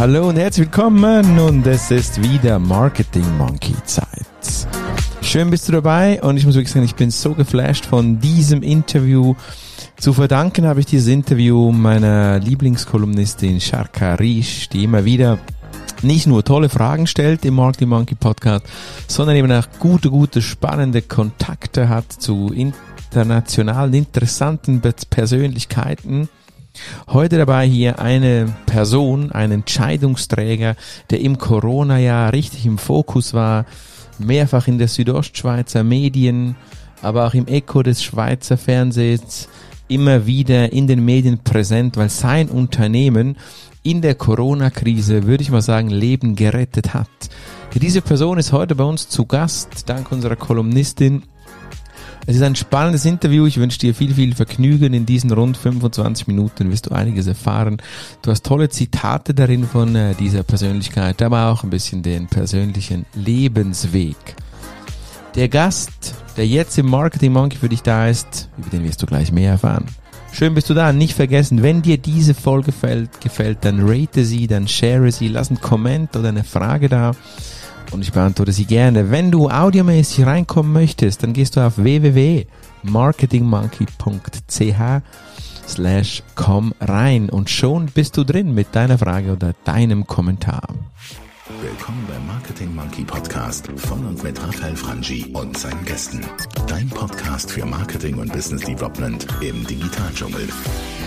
Hallo und herzlich willkommen und es ist wieder Marketing Monkey Zeit. Schön bist du dabei und ich muss wirklich sagen, ich bin so geflasht von diesem Interview. Zu verdanken habe ich dieses Interview meiner Lieblingskolumnistin Sharka Risch, die immer wieder nicht nur tolle Fragen stellt im Marketing Monkey Podcast, sondern eben auch gute, gute, spannende Kontakte hat zu internationalen, interessanten Persönlichkeiten Heute dabei hier eine Person, ein Entscheidungsträger, der im Corona-Jahr richtig im Fokus war, mehrfach in der Südostschweizer Medien, aber auch im Echo des Schweizer Fernsehens immer wieder in den Medien präsent, weil sein Unternehmen in der Corona-Krise, würde ich mal sagen, Leben gerettet hat. Diese Person ist heute bei uns zu Gast, dank unserer Kolumnistin es ist ein spannendes Interview. Ich wünsche dir viel, viel Vergnügen. In diesen rund 25 Minuten wirst du einiges erfahren. Du hast tolle Zitate darin von äh, dieser Persönlichkeit, aber auch ein bisschen den persönlichen Lebensweg. Der Gast, der jetzt im Marketing Monkey für dich da ist, über den wirst du gleich mehr erfahren. Schön bist du da. Nicht vergessen, wenn dir diese Folge gefällt, gefällt dann rate sie, dann share sie, lass einen Comment oder eine Frage da und ich beantworte sie gerne. Wenn du audiomäßig reinkommen möchtest, dann gehst du auf www.marketingmonkey.ch slash komm rein und schon bist du drin mit deiner Frage oder deinem Kommentar. Willkommen beim Marketing Monkey Podcast von und mit Raphael Frangi und seinen Gästen. Dein Podcast für Marketing und Business Development im Digitaldschungel.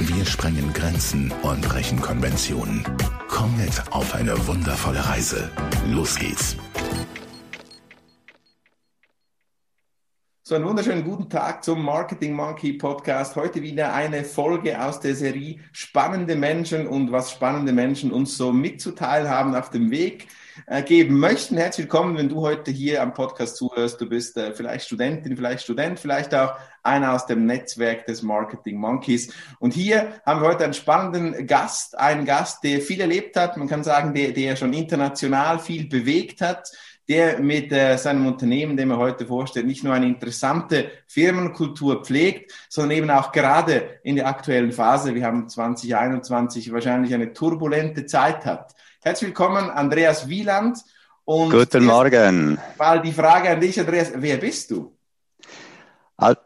Wir sprengen Grenzen und brechen Konventionen. Komm mit auf eine wundervolle Reise. Los geht's. So, einen wunderschönen guten Tag zum Marketing Monkey Podcast. Heute wieder eine Folge aus der Serie Spannende Menschen und was spannende Menschen uns so mitzuteilen haben auf dem Weg äh, geben möchten. Herzlich willkommen, wenn du heute hier am Podcast zuhörst. Du bist äh, vielleicht Studentin, vielleicht Student, vielleicht auch einer aus dem Netzwerk des Marketing Monkeys. Und hier haben wir heute einen spannenden Gast, einen Gast, der viel erlebt hat. Man kann sagen, der, der schon international viel bewegt hat der mit äh, seinem Unternehmen, dem er heute vorstellt, nicht nur eine interessante Firmenkultur pflegt, sondern eben auch gerade in der aktuellen Phase, wir haben 2021 wahrscheinlich eine turbulente Zeit hat. Herzlich willkommen, Andreas Wieland. Und Guten Morgen. Mal die Frage an dich, Andreas, wer bist du?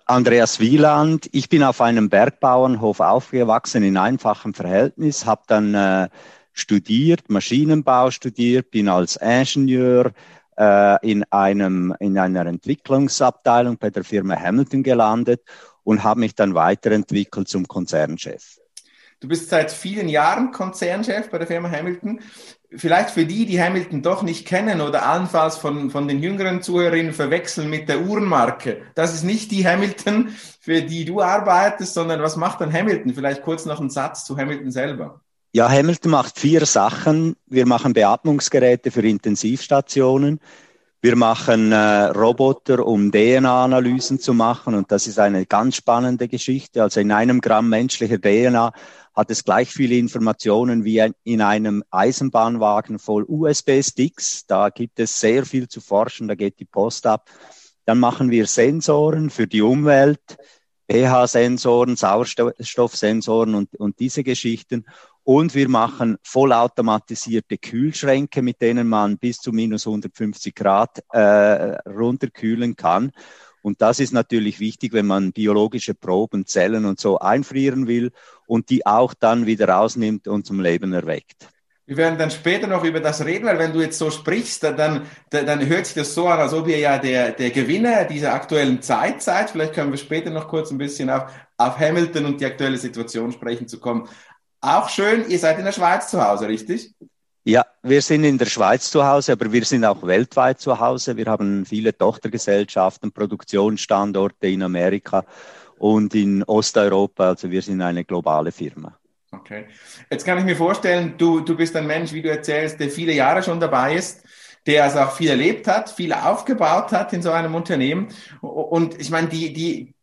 Andreas Wieland. Ich bin auf einem Bergbauernhof aufgewachsen in einfachem Verhältnis, habe dann äh, studiert, Maschinenbau studiert, bin als Ingenieur in, einem, in einer Entwicklungsabteilung bei der Firma Hamilton gelandet und habe mich dann weiterentwickelt zum Konzernchef. Du bist seit vielen Jahren Konzernchef bei der Firma Hamilton. Vielleicht für die, die Hamilton doch nicht kennen oder allenfalls von, von den jüngeren Zuhörerinnen verwechseln mit der Uhrenmarke. Das ist nicht die Hamilton, für die du arbeitest, sondern was macht dann Hamilton? Vielleicht kurz noch einen Satz zu Hamilton selber. Ja, Hamilton macht vier Sachen. Wir machen Beatmungsgeräte für Intensivstationen. Wir machen äh, Roboter, um DNA-Analysen zu machen. Und das ist eine ganz spannende Geschichte. Also in einem Gramm menschlicher DNA hat es gleich viele Informationen wie in einem Eisenbahnwagen voll USB-Sticks. Da gibt es sehr viel zu forschen. Da geht die Post ab. Dann machen wir Sensoren für die Umwelt. pH-Sensoren, Sauerstoffsensoren und, und diese Geschichten. Und wir machen vollautomatisierte Kühlschränke, mit denen man bis zu minus 150 Grad äh, runterkühlen kann. Und das ist natürlich wichtig, wenn man biologische Proben, Zellen und so einfrieren will und die auch dann wieder rausnimmt und zum Leben erweckt. Wir werden dann später noch über das reden, weil wenn du jetzt so sprichst, dann, dann hört sich das so an, als ob ihr ja der, der Gewinner dieser aktuellen Zeit seid. Vielleicht können wir später noch kurz ein bisschen auf, auf Hamilton und die aktuelle Situation sprechen zu kommen. Auch schön, ihr seid in der Schweiz zu Hause, richtig? Ja, wir sind in der Schweiz zu Hause, aber wir sind auch weltweit zu Hause. Wir haben viele Tochtergesellschaften, Produktionsstandorte in Amerika und in Osteuropa. Also wir sind eine globale Firma. Okay. Jetzt kann ich mir vorstellen, du, du bist ein Mensch, wie du erzählst, der viele Jahre schon dabei ist, der also auch viel erlebt hat, viel aufgebaut hat in so einem Unternehmen. Und ich meine, die, die,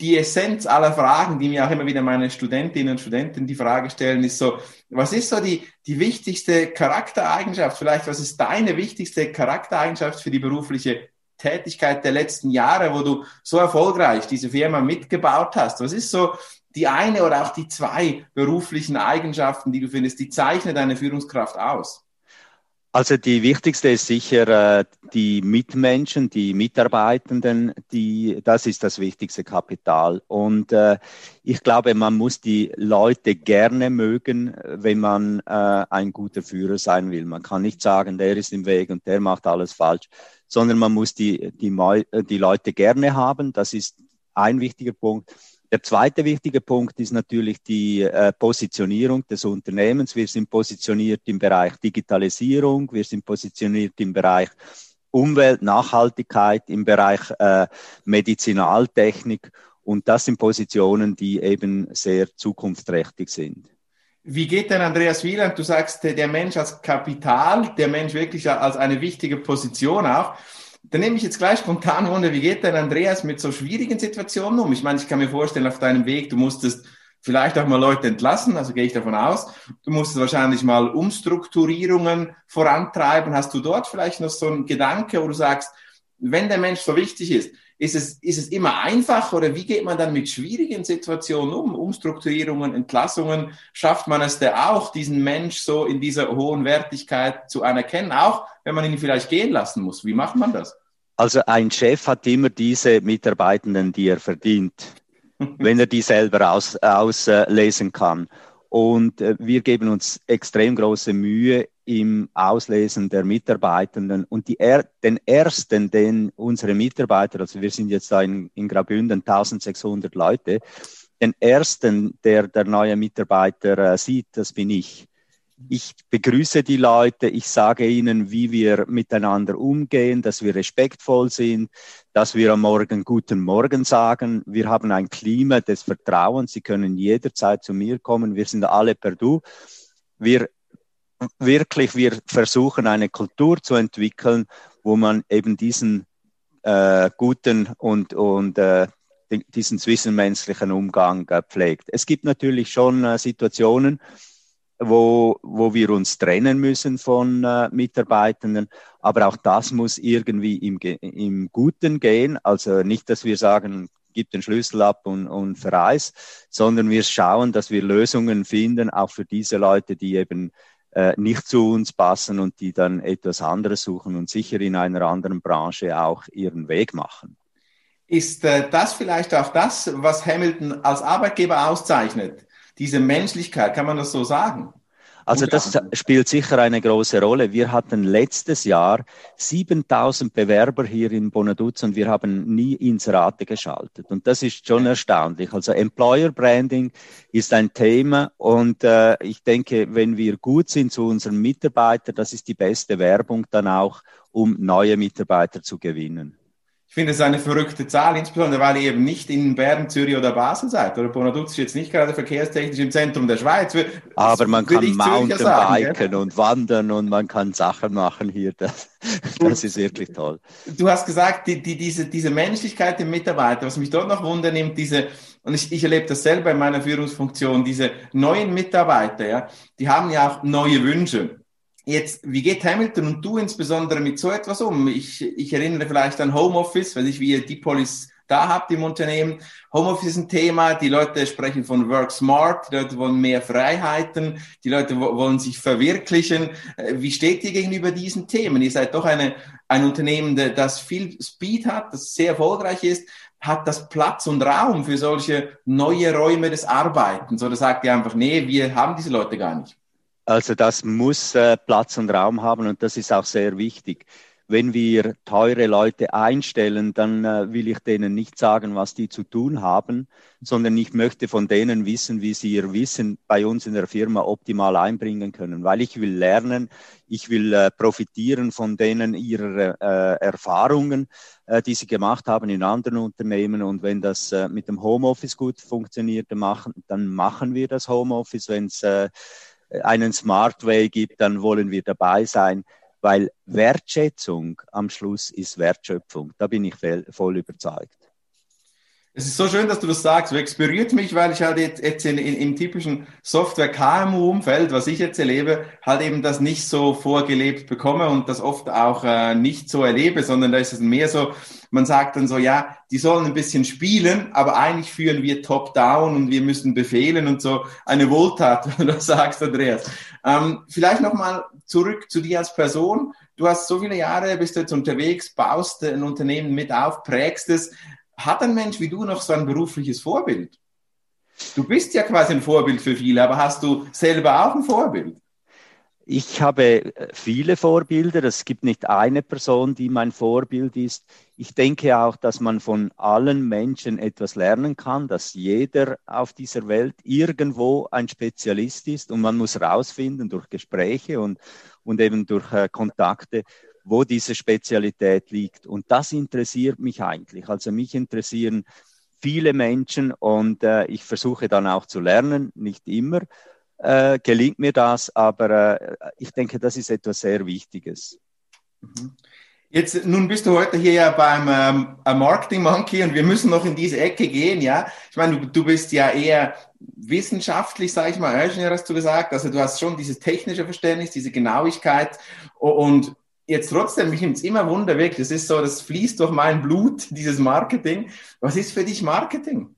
die Essenz aller Fragen, die mir auch immer wieder meine Studentinnen und Studenten die Frage stellen, ist so, was ist so die, die wichtigste Charaktereigenschaft? Vielleicht, was ist deine wichtigste Charaktereigenschaft für die berufliche Tätigkeit der letzten Jahre, wo du so erfolgreich diese Firma mitgebaut hast? Was ist so die eine oder auch die zwei beruflichen Eigenschaften, die du findest, die zeichnen deine Führungskraft aus? Also die wichtigste ist sicher äh, die Mitmenschen, die Mitarbeitenden, die, das ist das wichtigste Kapital. Und äh, ich glaube, man muss die Leute gerne mögen, wenn man äh, ein guter Führer sein will. Man kann nicht sagen, der ist im Weg und der macht alles falsch, sondern man muss die, die, die Leute gerne haben. Das ist ein wichtiger Punkt. Der zweite wichtige Punkt ist natürlich die äh, Positionierung des Unternehmens. Wir sind positioniert im Bereich Digitalisierung, wir sind positioniert im Bereich Umwelt, Nachhaltigkeit, im Bereich äh, Medizinaltechnik und das sind Positionen, die eben sehr zukunftsträchtig sind. Wie geht denn Andreas Wieland? Du sagst, der Mensch als Kapital, der Mensch wirklich als eine wichtige Position auch. Dann nehme ich jetzt gleich spontan Wunder, wie geht denn Andreas mit so schwierigen Situationen um? Ich meine, ich kann mir vorstellen, auf deinem Weg, du musstest vielleicht auch mal Leute entlassen, also gehe ich davon aus. Du musstest wahrscheinlich mal Umstrukturierungen vorantreiben. Hast du dort vielleicht noch so einen Gedanke, wo du sagst, wenn der Mensch so wichtig ist, ist es, ist es immer einfach oder wie geht man dann mit schwierigen Situationen um? Umstrukturierungen, Entlassungen, schafft man es da auch, diesen Mensch so in dieser hohen Wertigkeit zu anerkennen, auch wenn man ihn vielleicht gehen lassen muss? Wie macht man das? Also ein Chef hat immer diese Mitarbeitenden, die er verdient, wenn er die selber aus, auslesen kann. Und äh, wir geben uns extrem große Mühe im Auslesen der Mitarbeitenden. Und die den ersten, den unsere Mitarbeiter, also wir sind jetzt da in, in Graubünden 1600 Leute, den ersten, der der neue Mitarbeiter äh, sieht, das bin ich. Ich begrüße die Leute, ich sage ihnen, wie wir miteinander umgehen, dass wir respektvoll sind, dass wir am Morgen guten Morgen sagen. Wir haben ein Klima des Vertrauens. Sie können jederzeit zu mir kommen. Wir sind alle per Du. Wir wirklich, wir versuchen eine Kultur zu entwickeln, wo man eben diesen äh, guten und, und äh, diesen zwischenmenschlichen Umgang äh, pflegt. Es gibt natürlich schon äh, Situationen, wo, wo wir uns trennen müssen von äh, Mitarbeitenden. Aber auch das muss irgendwie im, im Guten gehen. Also nicht, dass wir sagen, gib den Schlüssel ab und, und verreis, sondern wir schauen, dass wir Lösungen finden, auch für diese Leute, die eben äh, nicht zu uns passen und die dann etwas anderes suchen und sicher in einer anderen Branche auch ihren Weg machen. Ist äh, das vielleicht auch das, was Hamilton als Arbeitgeber auszeichnet? diese Menschlichkeit, kann man das so sagen? Also das spielt sicher eine große Rolle. Wir hatten letztes Jahr 7000 Bewerber hier in Bonaduz und wir haben nie Inserate geschaltet. Und das ist schon erstaunlich. Also Employer Branding ist ein Thema und äh, ich denke, wenn wir gut sind zu unseren Mitarbeitern, das ist die beste Werbung dann auch, um neue Mitarbeiter zu gewinnen. Ich finde es eine verrückte Zahl, insbesondere weil ihr eben nicht in Bern, Zürich oder Basel seid. Oder Bonaduz ist jetzt nicht gerade verkehrstechnisch im Zentrum der Schweiz. Aber man kann Mountainbiken und wandern und man kann Sachen machen hier. Das, das ist wirklich toll. Du hast gesagt, die, die, diese, diese Menschlichkeit im Mitarbeiter, was mich dort noch wundernimmt, diese, und ich, ich erlebe das selber in meiner Führungsfunktion, diese neuen Mitarbeiter, ja, die haben ja auch neue Wünsche. Jetzt, wie geht Hamilton und du insbesondere mit so etwas um? Ich, ich erinnere vielleicht an Homeoffice, weiß ich, wie ihr die Police da habt im Unternehmen. Homeoffice ist ein Thema, die Leute sprechen von Work Smart, die Leute wollen mehr Freiheiten, die Leute wollen sich verwirklichen. Äh, wie steht ihr gegenüber diesen Themen? Ihr seid doch eine, ein Unternehmen, das viel Speed hat, das sehr erfolgreich ist. Hat das Platz und Raum für solche neue Räume des Arbeitens? Oder sagt ihr einfach, nee, wir haben diese Leute gar nicht? Also das muss äh, Platz und Raum haben und das ist auch sehr wichtig. Wenn wir teure Leute einstellen, dann äh, will ich denen nicht sagen, was die zu tun haben, sondern ich möchte von denen wissen, wie sie ihr Wissen bei uns in der Firma optimal einbringen können, weil ich will lernen, ich will äh, profitieren von denen ihrer äh, Erfahrungen, äh, die sie gemacht haben in anderen Unternehmen. Und wenn das äh, mit dem Homeoffice gut funktioniert, dann machen, dann machen wir das Homeoffice. Wenn es einen Smart Way gibt, dann wollen wir dabei sein, weil Wertschätzung am Schluss ist Wertschöpfung. Da bin ich voll überzeugt. Es ist so schön, dass du das sagst. Es berührt mich, weil ich halt jetzt, jetzt in, in, im typischen Software-KMU-Umfeld, was ich jetzt erlebe, halt eben das nicht so vorgelebt bekomme und das oft auch äh, nicht so erlebe, sondern da ist es mehr so, man sagt dann so, ja, die sollen ein bisschen spielen, aber eigentlich führen wir top-down und wir müssen befehlen und so eine Wohltat, wenn du das sagst, Andreas. Ähm, vielleicht nochmal zurück zu dir als Person. Du hast so viele Jahre, bist du jetzt unterwegs, baust ein Unternehmen mit auf, prägst es hat ein Mensch wie du noch so ein berufliches Vorbild? Du bist ja quasi ein Vorbild für viele, aber hast du selber auch ein Vorbild? Ich habe äh, viele Vorbilder. Es gibt nicht eine Person, die mein Vorbild ist. Ich denke auch, dass man von allen Menschen etwas lernen kann, dass jeder auf dieser Welt irgendwo ein Spezialist ist und man muss herausfinden durch Gespräche und, und eben durch äh, Kontakte, wo diese Spezialität liegt. Und das interessiert mich eigentlich. Also mich interessieren viele Menschen und äh, ich versuche dann auch zu lernen, nicht immer äh, gelingt mir das, aber äh, ich denke, das ist etwas sehr Wichtiges. Mhm. Jetzt, nun bist du heute hier ja beim ähm, Marketing Monkey und wir müssen noch in diese Ecke gehen, ja. Ich meine, du, du bist ja eher wissenschaftlich, sage ich mal, Ingenieur hast du gesagt. Also du hast schon dieses technische Verständnis, diese Genauigkeit und jetzt trotzdem, mich nimmt es immer Wunder weg. Das ist so, das fließt durch mein Blut, dieses Marketing. Was ist für dich Marketing?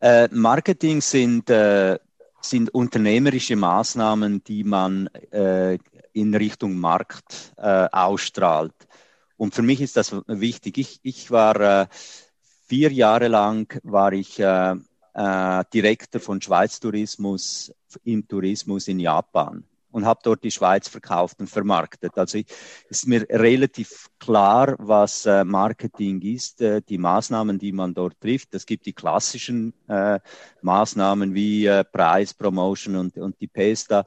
Äh, Marketing sind, äh, sind unternehmerische Maßnahmen, die man äh, in Richtung Markt äh, ausstrahlt. Und für mich ist das wichtig. Ich, ich war äh, vier Jahre lang war ich äh, Direktor von Schweiz Tourismus im Tourismus in Japan und habe dort die Schweiz verkauft und vermarktet. Also ist mir relativ klar, was äh, Marketing ist, äh, die Maßnahmen, die man dort trifft. Es gibt die klassischen äh, Maßnahmen wie äh, Preis, Promotion und, und die Pesta.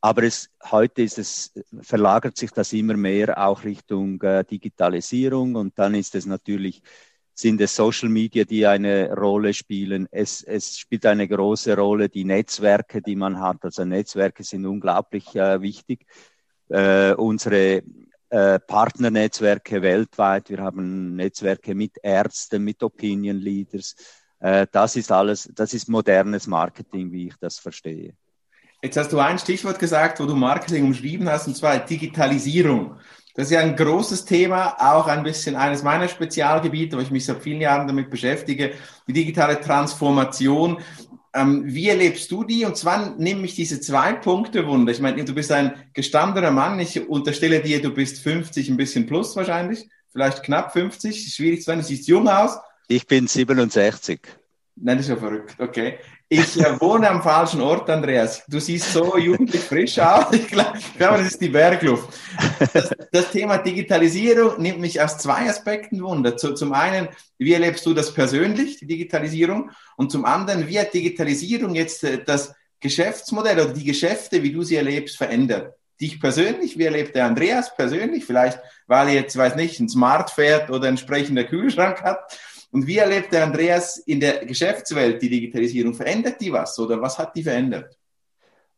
Aber es, heute ist es, verlagert sich das immer mehr auch Richtung äh, Digitalisierung und dann ist es natürlich sind es Social Media, die eine Rolle spielen. Es, es spielt eine große Rolle die Netzwerke, die man hat. Also Netzwerke sind unglaublich äh, wichtig. Äh, unsere äh, Partnernetzwerke weltweit. Wir haben Netzwerke mit Ärzten, mit Opinion Leaders. Äh, das ist alles, das ist modernes Marketing, wie ich das verstehe. Jetzt hast du ein Stichwort gesagt, wo du Marketing umschrieben hast, und zwar Digitalisierung. Das ist ja ein großes Thema, auch ein bisschen eines meiner Spezialgebiete, wo ich mich seit vielen Jahren damit beschäftige, die digitale Transformation. Ähm, wie erlebst du die? Und zwar nehme ich diese zwei Punkte wunder. Ich meine, du bist ein gestandener Mann. Ich unterstelle dir, du bist 50, ein bisschen plus wahrscheinlich. Vielleicht knapp 50. Schwierig zu sagen. Du siehst jung aus. Ich bin 67. Nein, das ist ja verrückt. Okay. Ich äh, wohne am falschen Ort, Andreas. Du siehst so jugendlich frisch aus. Ich glaube, glaub, das ist die Bergluft. Das, das, Thema Digitalisierung nimmt mich aus zwei Aspekten wunder. Zu, zum einen, wie erlebst du das persönlich, die Digitalisierung? Und zum anderen, wie hat Digitalisierung jetzt äh, das Geschäftsmodell oder die Geschäfte, wie du sie erlebst, verändert? Dich persönlich, wie erlebt der Andreas persönlich? Vielleicht, weil er jetzt, weiß nicht, ein Smart fährt oder entsprechender Kühlschrank hat und wie erlebt der Andreas in der Geschäftswelt die Digitalisierung? Verändert die was oder was hat die verändert?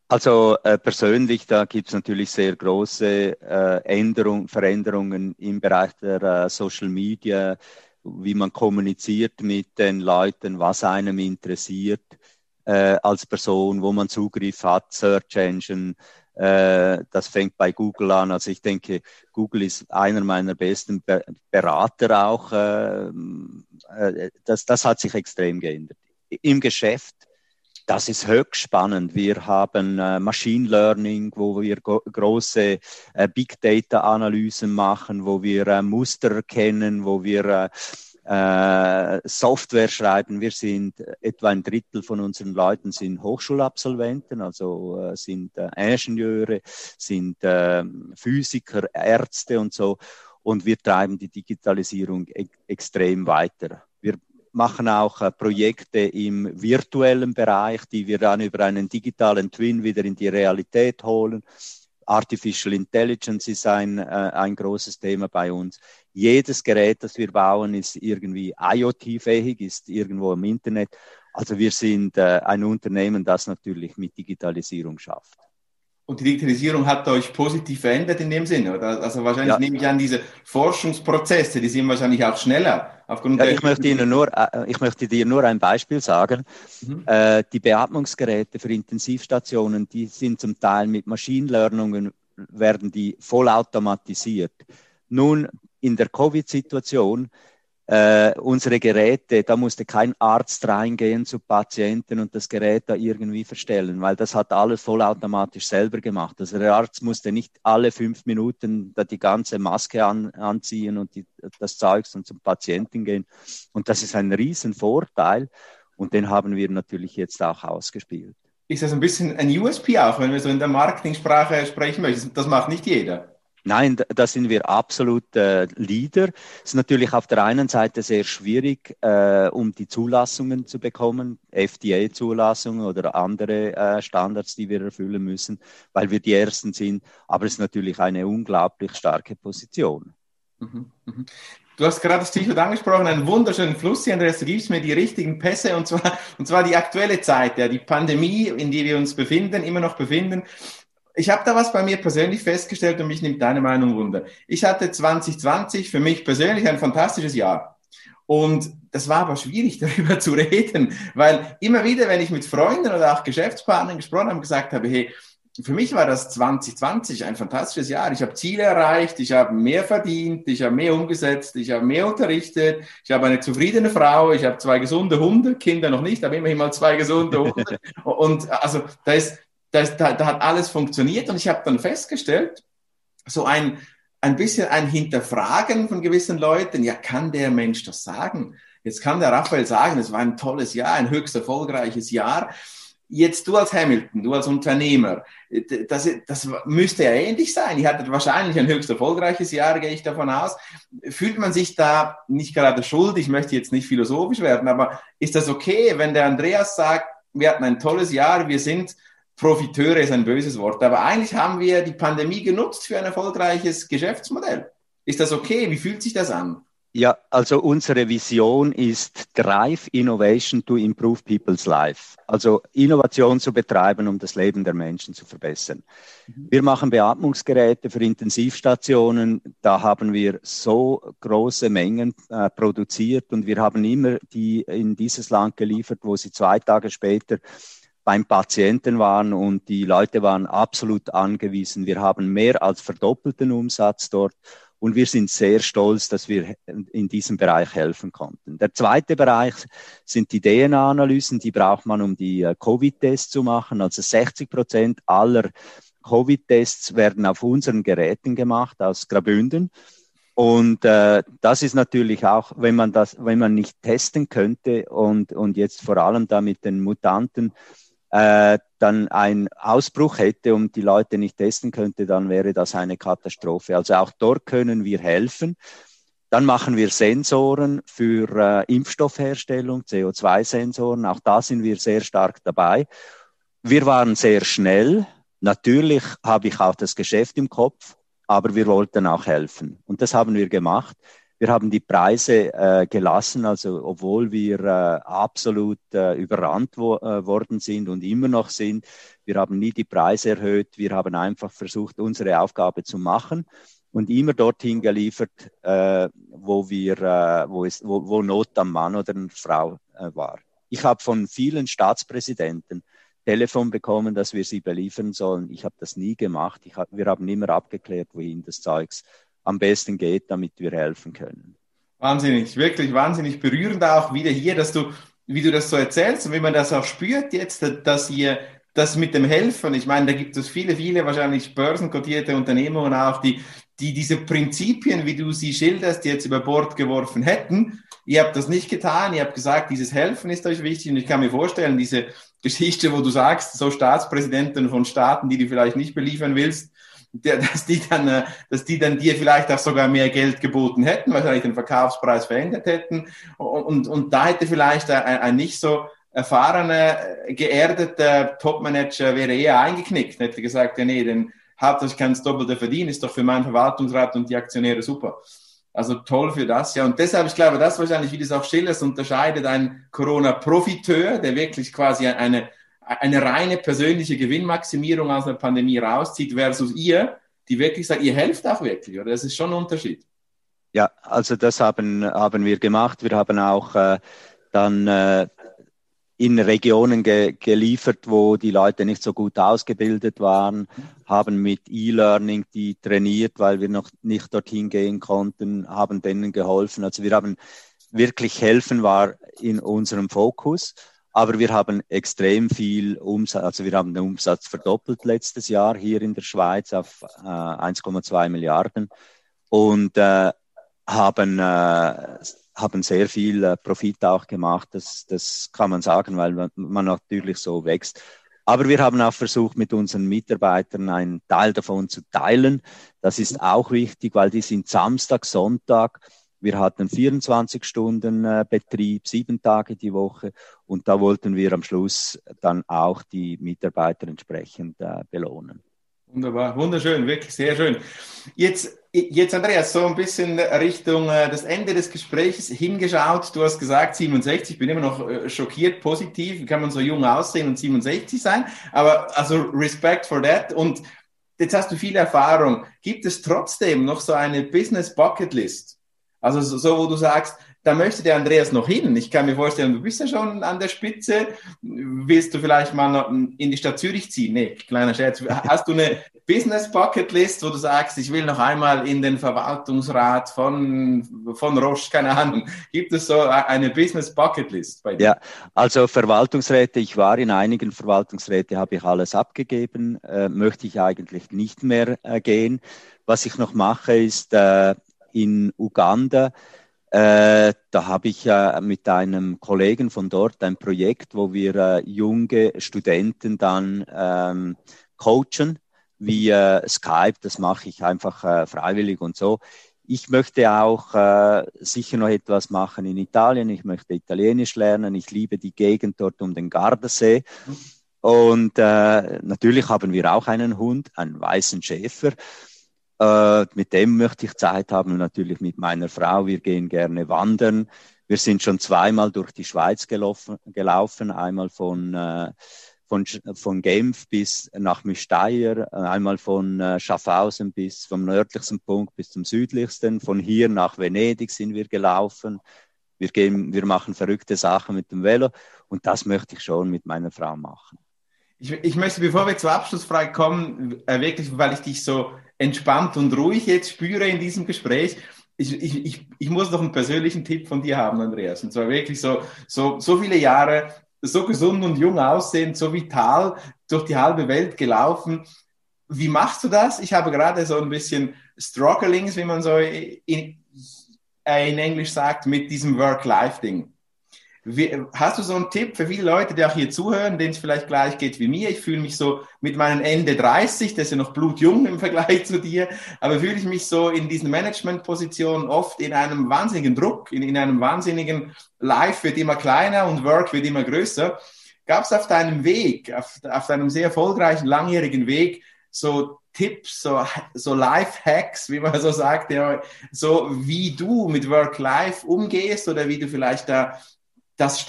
Also äh, persönlich, da gibt es natürlich sehr große äh, Änderung, Veränderungen im Bereich der äh, Social Media, wie man kommuniziert mit den Leuten, was einem interessiert äh, als Person, wo man Zugriff hat, Search Engine, das fängt bei Google an. Also ich denke, Google ist einer meiner besten Berater auch. Äh, äh, das, das hat sich extrem geändert. Im Geschäft, das ist höchst spannend. Wir haben Machine Learning, wo wir große Big Data Analysen machen, wo wir Muster erkennen, wo wir äh, Software schreiben. Wir sind äh, etwa ein Drittel von unseren Leuten sind Hochschulabsolventen, also äh, sind äh, Ingenieure, sind äh, Physiker, Ärzte und so. Und wir treiben die Digitalisierung e extrem weiter. Wir machen auch äh, Projekte im virtuellen Bereich, die wir dann über einen digitalen Twin wieder in die Realität holen. Artificial Intelligence ist ein, äh, ein großes Thema bei uns. Jedes Gerät, das wir bauen, ist irgendwie IoT-fähig, ist irgendwo im Internet. Also wir sind äh, ein Unternehmen, das natürlich mit Digitalisierung schafft. Und die Digitalisierung hat euch positiv verändert in dem Sinne, oder? Also wahrscheinlich ja. nehme ich an, diese Forschungsprozesse, die sind wahrscheinlich auch schneller Aufgrund ja, ich, möchte Ihnen nur, äh, ich möchte dir nur ein Beispiel sagen. Mhm. Äh, die Beatmungsgeräte für Intensivstationen, die sind zum Teil mit Machine Learning, werden die vollautomatisiert. Nun, in der Covid-Situation äh, unsere Geräte, da musste kein Arzt reingehen zu Patienten und das Gerät da irgendwie verstellen, weil das hat alles vollautomatisch selber gemacht. Also der Arzt musste nicht alle fünf Minuten da die ganze Maske an, anziehen und die, das Zeugs und zum Patienten gehen. Und das ist ein Riesenvorteil und den haben wir natürlich jetzt auch ausgespielt. Ist das ein bisschen ein USP auch, wenn wir so in der Marketingsprache sprechen möchten? Das macht nicht jeder. Nein, da sind wir absolut äh, Leader. Es ist natürlich auf der einen Seite sehr schwierig, äh, um die Zulassungen zu bekommen, FDA-Zulassungen oder andere äh, Standards, die wir erfüllen müssen, weil wir die Ersten sind. Aber es ist natürlich eine unglaublich starke Position. Mhm, mhm. Du hast gerade das Stichwort angesprochen, einen wunderschönen Fluss hier, Andreas. Du gibst mir die richtigen Pässe und zwar, und zwar die aktuelle Zeit, ja, die Pandemie, in der wir uns befinden, immer noch befinden ich habe da was bei mir persönlich festgestellt und mich nimmt deine Meinung wunder. Ich hatte 2020 für mich persönlich ein fantastisches Jahr. Und das war aber schwierig, darüber zu reden, weil immer wieder, wenn ich mit Freunden oder auch Geschäftspartnern gesprochen habe, gesagt habe, hey, für mich war das 2020 ein fantastisches Jahr. Ich habe Ziele erreicht, ich habe mehr verdient, ich habe mehr umgesetzt, ich habe mehr unterrichtet, ich habe eine zufriedene Frau, ich habe zwei gesunde Hunde, Kinder noch nicht, aber immerhin mal zwei gesunde Hunde. Und also da ist, das, da, da hat alles funktioniert und ich habe dann festgestellt, so ein, ein bisschen ein Hinterfragen von gewissen Leuten, ja, kann der Mensch das sagen? Jetzt kann der Raphael sagen, es war ein tolles Jahr, ein höchst erfolgreiches Jahr. Jetzt du als Hamilton, du als Unternehmer, das, das müsste ja ähnlich sein. Ihr hattet wahrscheinlich ein höchst erfolgreiches Jahr, gehe ich davon aus. Fühlt man sich da nicht gerade schuld? Ich möchte jetzt nicht philosophisch werden, aber ist das okay, wenn der Andreas sagt, wir hatten ein tolles Jahr, wir sind Profiteure ist ein böses Wort, aber eigentlich haben wir die Pandemie genutzt für ein erfolgreiches Geschäftsmodell. Ist das okay? Wie fühlt sich das an? Ja, also unsere Vision ist Drive Innovation to Improve People's Life. Also Innovation zu betreiben, um das Leben der Menschen zu verbessern. Mhm. Wir machen Beatmungsgeräte für Intensivstationen. Da haben wir so große Mengen äh, produziert und wir haben immer die in dieses Land geliefert, wo sie zwei Tage später beim Patienten waren und die Leute waren absolut angewiesen. Wir haben mehr als verdoppelten Umsatz dort und wir sind sehr stolz, dass wir in diesem Bereich helfen konnten. Der zweite Bereich sind die DNA-Analysen, die braucht man, um die äh, Covid-Tests zu machen. Also 60 Prozent aller Covid-Tests werden auf unseren Geräten gemacht aus Grabünden. Und äh, das ist natürlich auch, wenn man das, wenn man nicht testen könnte und, und jetzt vor allem da mit den Mutanten äh, dann ein Ausbruch hätte und die Leute nicht testen könnte, dann wäre das eine Katastrophe. Also auch dort können wir helfen. Dann machen wir Sensoren für äh, Impfstoffherstellung, CO2-Sensoren. Auch da sind wir sehr stark dabei. Wir waren sehr schnell. Natürlich habe ich auch das Geschäft im Kopf, aber wir wollten auch helfen. Und das haben wir gemacht. Wir haben die Preise äh, gelassen, also obwohl wir äh, absolut äh, überrannt wo, äh, worden sind und immer noch sind. Wir haben nie die Preise erhöht. Wir haben einfach versucht, unsere Aufgabe zu machen und immer dorthin geliefert, äh, wo wir, äh, wo, es, wo, wo Not am Mann oder an Frau war. Ich habe von vielen Staatspräsidenten Telefon bekommen, dass wir sie beliefern sollen. Ich habe das nie gemacht. Hab, wir haben immer abgeklärt, wohin das Zeugs am besten geht, damit wir helfen können. Wahnsinnig, wirklich wahnsinnig berührend auch wieder hier, dass du, wie du das so erzählst und wie man das auch spürt jetzt, dass ihr das mit dem Helfen, ich meine, da gibt es viele, viele wahrscheinlich börsenkotierte Unternehmungen auch, die, die diese Prinzipien, wie du sie schilderst, jetzt über Bord geworfen hätten. Ihr habt das nicht getan, ihr habt gesagt, dieses Helfen ist euch wichtig und ich kann mir vorstellen, diese Geschichte, wo du sagst, so Staatspräsidenten von Staaten, die du vielleicht nicht beliefern willst, dass die dann, äh, dass die dann dir vielleicht auch sogar mehr Geld geboten hätten, wahrscheinlich den Verkaufspreis verändert hätten. Und, und, und da hätte vielleicht ein, ein nicht so erfahrener, geerdeter Topmanager wäre eher eingeknickt, hätte gesagt, ja nee, denn hauptsächlich kann es Doppelte verdienen, ist doch für meinen Verwaltungsrat und die Aktionäre super. Also toll für das, ja. Und deshalb, ich glaube, das wahrscheinlich, wie das auch Schillers unterscheidet, ein Corona-Profiteur, der wirklich quasi eine, eine reine persönliche Gewinnmaximierung aus einer Pandemie rauszieht, versus ihr, die wirklich sagt, ihr helft auch wirklich, oder? Das ist schon ein Unterschied. Ja, also das haben, haben wir gemacht. Wir haben auch äh, dann äh, in Regionen ge geliefert, wo die Leute nicht so gut ausgebildet waren, haben mit E-Learning die trainiert, weil wir noch nicht dorthin gehen konnten, haben denen geholfen. Also wir haben wirklich helfen war in unserem Fokus. Aber wir haben extrem viel Umsatz, also wir haben den Umsatz verdoppelt letztes Jahr hier in der Schweiz auf äh, 1,2 Milliarden und äh, haben, äh, haben sehr viel äh, Profit auch gemacht. Das, das kann man sagen, weil man, man natürlich so wächst. Aber wir haben auch versucht, mit unseren Mitarbeitern einen Teil davon zu teilen. Das ist auch wichtig, weil die sind Samstag, Sonntag wir hatten 24 Stunden äh, Betrieb, sieben Tage die Woche und da wollten wir am Schluss dann auch die Mitarbeiter entsprechend äh, belohnen. Wunderbar, wunderschön, wirklich sehr schön. Jetzt, jetzt Andreas, so ein bisschen Richtung äh, das Ende des Gesprächs hingeschaut. Du hast gesagt 67, ich bin immer noch äh, schockiert, positiv. Wie kann man so jung aussehen und 67 sein? Aber also Respect for that. Und jetzt hast du viel Erfahrung. Gibt es trotzdem noch so eine Business Bucket List? Also so, wo du sagst, da möchte der Andreas noch hin. Ich kann mir vorstellen, du bist ja schon an der Spitze. Willst du vielleicht mal in die Stadt Zürich ziehen? Nee, kleiner Scherz. Hast du eine Business Bucket List, wo du sagst, ich will noch einmal in den Verwaltungsrat von, von Roche, keine Ahnung. Gibt es so eine Business Bucket List bei dir? Ja, also Verwaltungsräte, ich war in einigen Verwaltungsräte, habe ich alles abgegeben, äh, möchte ich eigentlich nicht mehr äh, gehen. Was ich noch mache, ist, äh, in Uganda. Äh, da habe ich äh, mit einem Kollegen von dort ein Projekt, wo wir äh, junge Studenten dann ähm, coachen via Skype. Das mache ich einfach freiwillig und so. Ich möchte auch sicher noch etwas machen in Italien. Ich möchte Italienisch lernen. Ich liebe die Gegend dort um den Gardasee. Und äh, natürlich haben wir auch einen Hund, einen weißen Schäfer. Äh, mit dem möchte ich Zeit haben und natürlich mit meiner Frau. Wir gehen gerne wandern. Wir sind schon zweimal durch die Schweiz gelaufen, gelaufen einmal von, äh, von, von Genf bis nach Müsteier, einmal von äh, Schaffhausen bis vom nördlichsten Punkt bis zum südlichsten. Von hier nach Venedig sind wir gelaufen. Wir, gehen, wir machen verrückte Sachen mit dem Velo und das möchte ich schon mit meiner Frau machen. Ich, ich möchte, bevor wir zur Abschlussfrage kommen, äh, wirklich, weil ich dich so entspannt und ruhig jetzt spüre in diesem Gespräch. Ich, ich, ich, ich muss noch einen persönlichen Tipp von dir haben, Andreas. Und zwar wirklich so, so, so viele Jahre, so gesund und jung aussehend, so vital durch die halbe Welt gelaufen. Wie machst du das? Ich habe gerade so ein bisschen Strugglings, wie man so in, in Englisch sagt, mit diesem Work-Life-Ding. Wie, hast du so einen Tipp für viele Leute, die auch hier zuhören, denen es vielleicht gleich geht wie mir? Ich fühle mich so mit meinen Ende 30, das ist ja noch blutjung im Vergleich zu dir, aber fühle ich mich so in diesen Managementpositionen oft in einem wahnsinnigen Druck, in, in einem wahnsinnigen Life wird immer kleiner und Work wird immer größer. Gab es auf deinem Weg, auf, auf deinem sehr erfolgreichen, langjährigen Weg, so Tipps, so, so Life-Hacks, wie man so sagt, ja, so wie du mit Work-Life umgehst oder wie du vielleicht da das,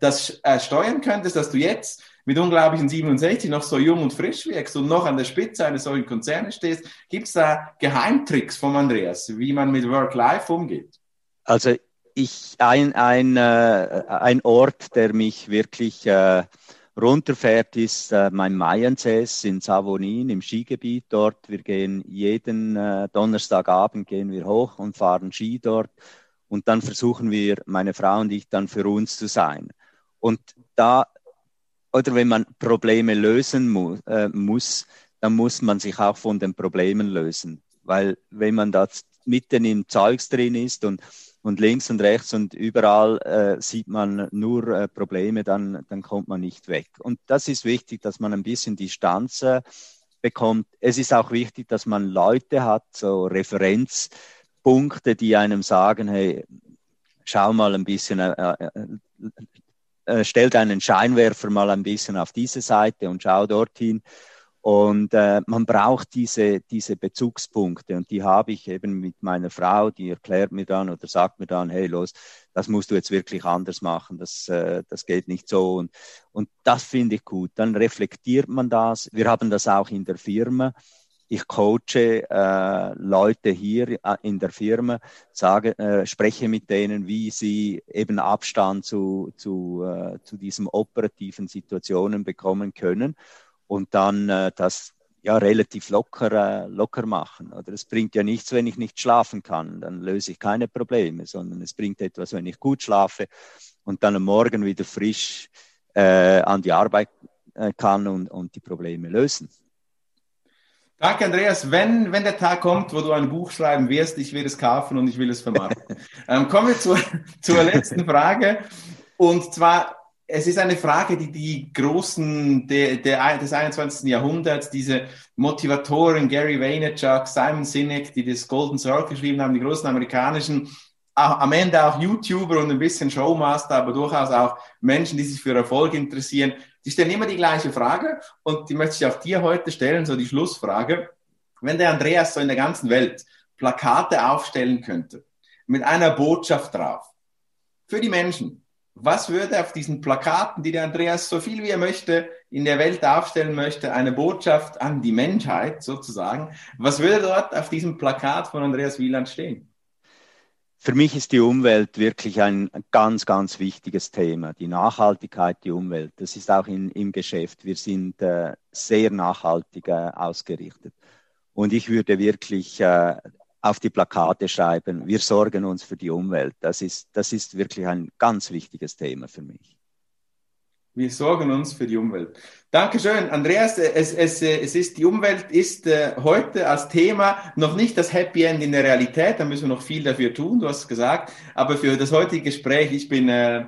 das äh, steuern könntest, dass du jetzt mit unglaublichen 67 noch so jung und frisch wirkst und noch an der Spitze eines solchen Konzernes stehst. Gibt es da Geheimtricks von Andreas, wie man mit Work-Life umgeht? Also ich, ein, ein, äh, ein Ort, der mich wirklich äh, runterfährt, ist äh, mein Mayenses in Savonin im Skigebiet dort. Wir gehen jeden äh, Donnerstagabend gehen wir hoch und fahren Ski dort und dann versuchen wir, meine Frau und ich, dann für uns zu sein. Und da, oder wenn man Probleme lösen mu äh, muss, dann muss man sich auch von den Problemen lösen. Weil wenn man da mitten im Zeugs drin ist und, und links und rechts und überall äh, sieht man nur äh, Probleme, dann, dann kommt man nicht weg. Und das ist wichtig, dass man ein bisschen Distanz bekommt. Es ist auch wichtig, dass man Leute hat, so Referenz, Punkte, die einem sagen, hey, schau mal ein bisschen, äh, äh, äh, stell deinen Scheinwerfer mal ein bisschen auf diese Seite und schau dorthin. Und äh, man braucht diese, diese Bezugspunkte und die habe ich eben mit meiner Frau, die erklärt mir dann oder sagt mir dann, hey, los, das musst du jetzt wirklich anders machen, das, äh, das geht nicht so. Und, und das finde ich gut. Dann reflektiert man das. Wir haben das auch in der Firma ich coache äh, Leute hier äh, in der Firma, sage, äh, spreche mit denen, wie sie eben Abstand zu, zu, äh, zu diesen operativen Situationen bekommen können und dann äh, das ja relativ locker, äh, locker machen. Oder es bringt ja nichts, wenn ich nicht schlafen kann, dann löse ich keine Probleme, sondern es bringt etwas, wenn ich gut schlafe und dann am Morgen wieder frisch äh, an die Arbeit äh, kann und, und die Probleme lösen. Danke, Andreas. Wenn, wenn der Tag kommt, wo du ein Buch schreiben wirst, ich will es kaufen und ich will es vermarkten. ähm, kommen wir zur, zur letzten Frage. Und zwar, es ist eine Frage, die die Großen der, der, des 21. Jahrhunderts, diese Motivatoren, Gary Vaynerchuk, Simon Sinek, die das Golden Circle geschrieben haben, die großen amerikanischen, am Ende auch YouTuber und ein bisschen Showmaster, aber durchaus auch Menschen, die sich für Erfolg interessieren, die stellen immer die gleiche Frage und die möchte ich auch dir heute stellen, so die Schlussfrage. Wenn der Andreas so in der ganzen Welt Plakate aufstellen könnte, mit einer Botschaft drauf, für die Menschen, was würde auf diesen Plakaten, die der Andreas so viel wie er möchte in der Welt aufstellen möchte, eine Botschaft an die Menschheit sozusagen, was würde dort auf diesem Plakat von Andreas Wieland stehen? Für mich ist die Umwelt wirklich ein ganz, ganz wichtiges Thema. Die Nachhaltigkeit, die Umwelt. Das ist auch in, im Geschäft. Wir sind äh, sehr nachhaltig äh, ausgerichtet. Und ich würde wirklich äh, auf die Plakate schreiben, wir sorgen uns für die Umwelt. Das ist, das ist wirklich ein ganz wichtiges Thema für mich. Wir sorgen uns für die Umwelt. Dankeschön, Andreas. Es, es, es ist, die Umwelt ist äh, heute als Thema noch nicht das Happy End in der Realität. Da müssen wir noch viel dafür tun, du hast es gesagt. Aber für das heutige Gespräch, ich bin äh,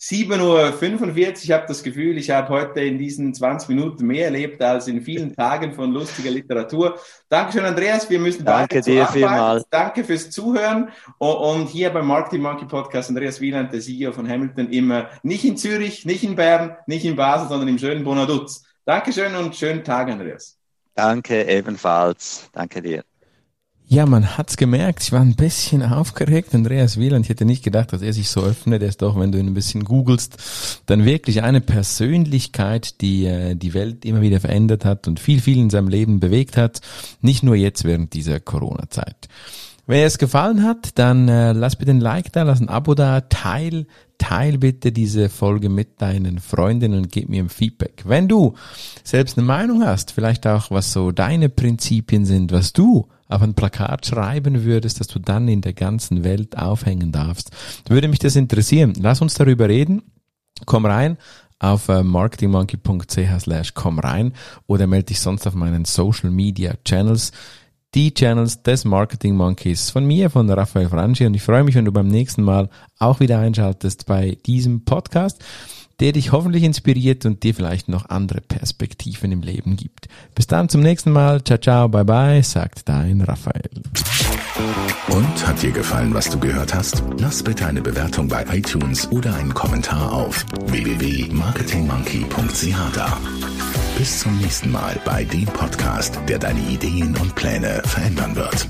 7.45 Uhr. Ich habe das Gefühl, ich habe heute in diesen 20 Minuten mehr erlebt als in vielen Tagen von lustiger Literatur. Dankeschön, Andreas. Wir müssen Danke dir vielmals. Danke fürs Zuhören. Und hier beim Marketing Monkey Podcast, Andreas Wieland, der CEO von Hamilton, immer nicht in Zürich, nicht in Bern, nicht in Basel, sondern im schönen Bonaduz. Dankeschön und schönen Tag, Andreas. Danke ebenfalls. Danke dir. Ja, man hat's gemerkt. Ich war ein bisschen aufgeregt. Andreas Wieland, ich hätte nicht gedacht, dass er sich so öffnet. Er ist doch, wenn du ihn ein bisschen googelst, dann wirklich eine Persönlichkeit, die äh, die Welt immer wieder verändert hat und viel, viel in seinem Leben bewegt hat. Nicht nur jetzt während dieser Corona-Zeit. Wenn es gefallen hat, dann äh, lass bitte ein Like da, lass ein Abo da, teil, teil bitte diese Folge mit deinen Freundinnen und gib mir ein Feedback. Wenn du selbst eine Meinung hast, vielleicht auch was so deine Prinzipien sind, was du auf ein Plakat schreiben würdest, dass du dann in der ganzen Welt aufhängen darfst, würde mich das interessieren. Lass uns darüber reden. Komm rein auf äh, marketingmonkey.ch slash komm rein oder melde dich sonst auf meinen Social Media Channels. Die Channels des Marketing Monkeys von mir, von Raphael Franchi und ich freue mich, wenn du beim nächsten Mal auch wieder einschaltest bei diesem Podcast der dich hoffentlich inspiriert und dir vielleicht noch andere Perspektiven im Leben gibt. Bis dann zum nächsten Mal. Ciao, ciao, bye bye, sagt dein Raphael. Und hat dir gefallen, was du gehört hast? Lass bitte eine Bewertung bei iTunes oder einen Kommentar auf www.marketingmonkey.ch da. Bis zum nächsten Mal bei dem Podcast, der deine Ideen und Pläne verändern wird.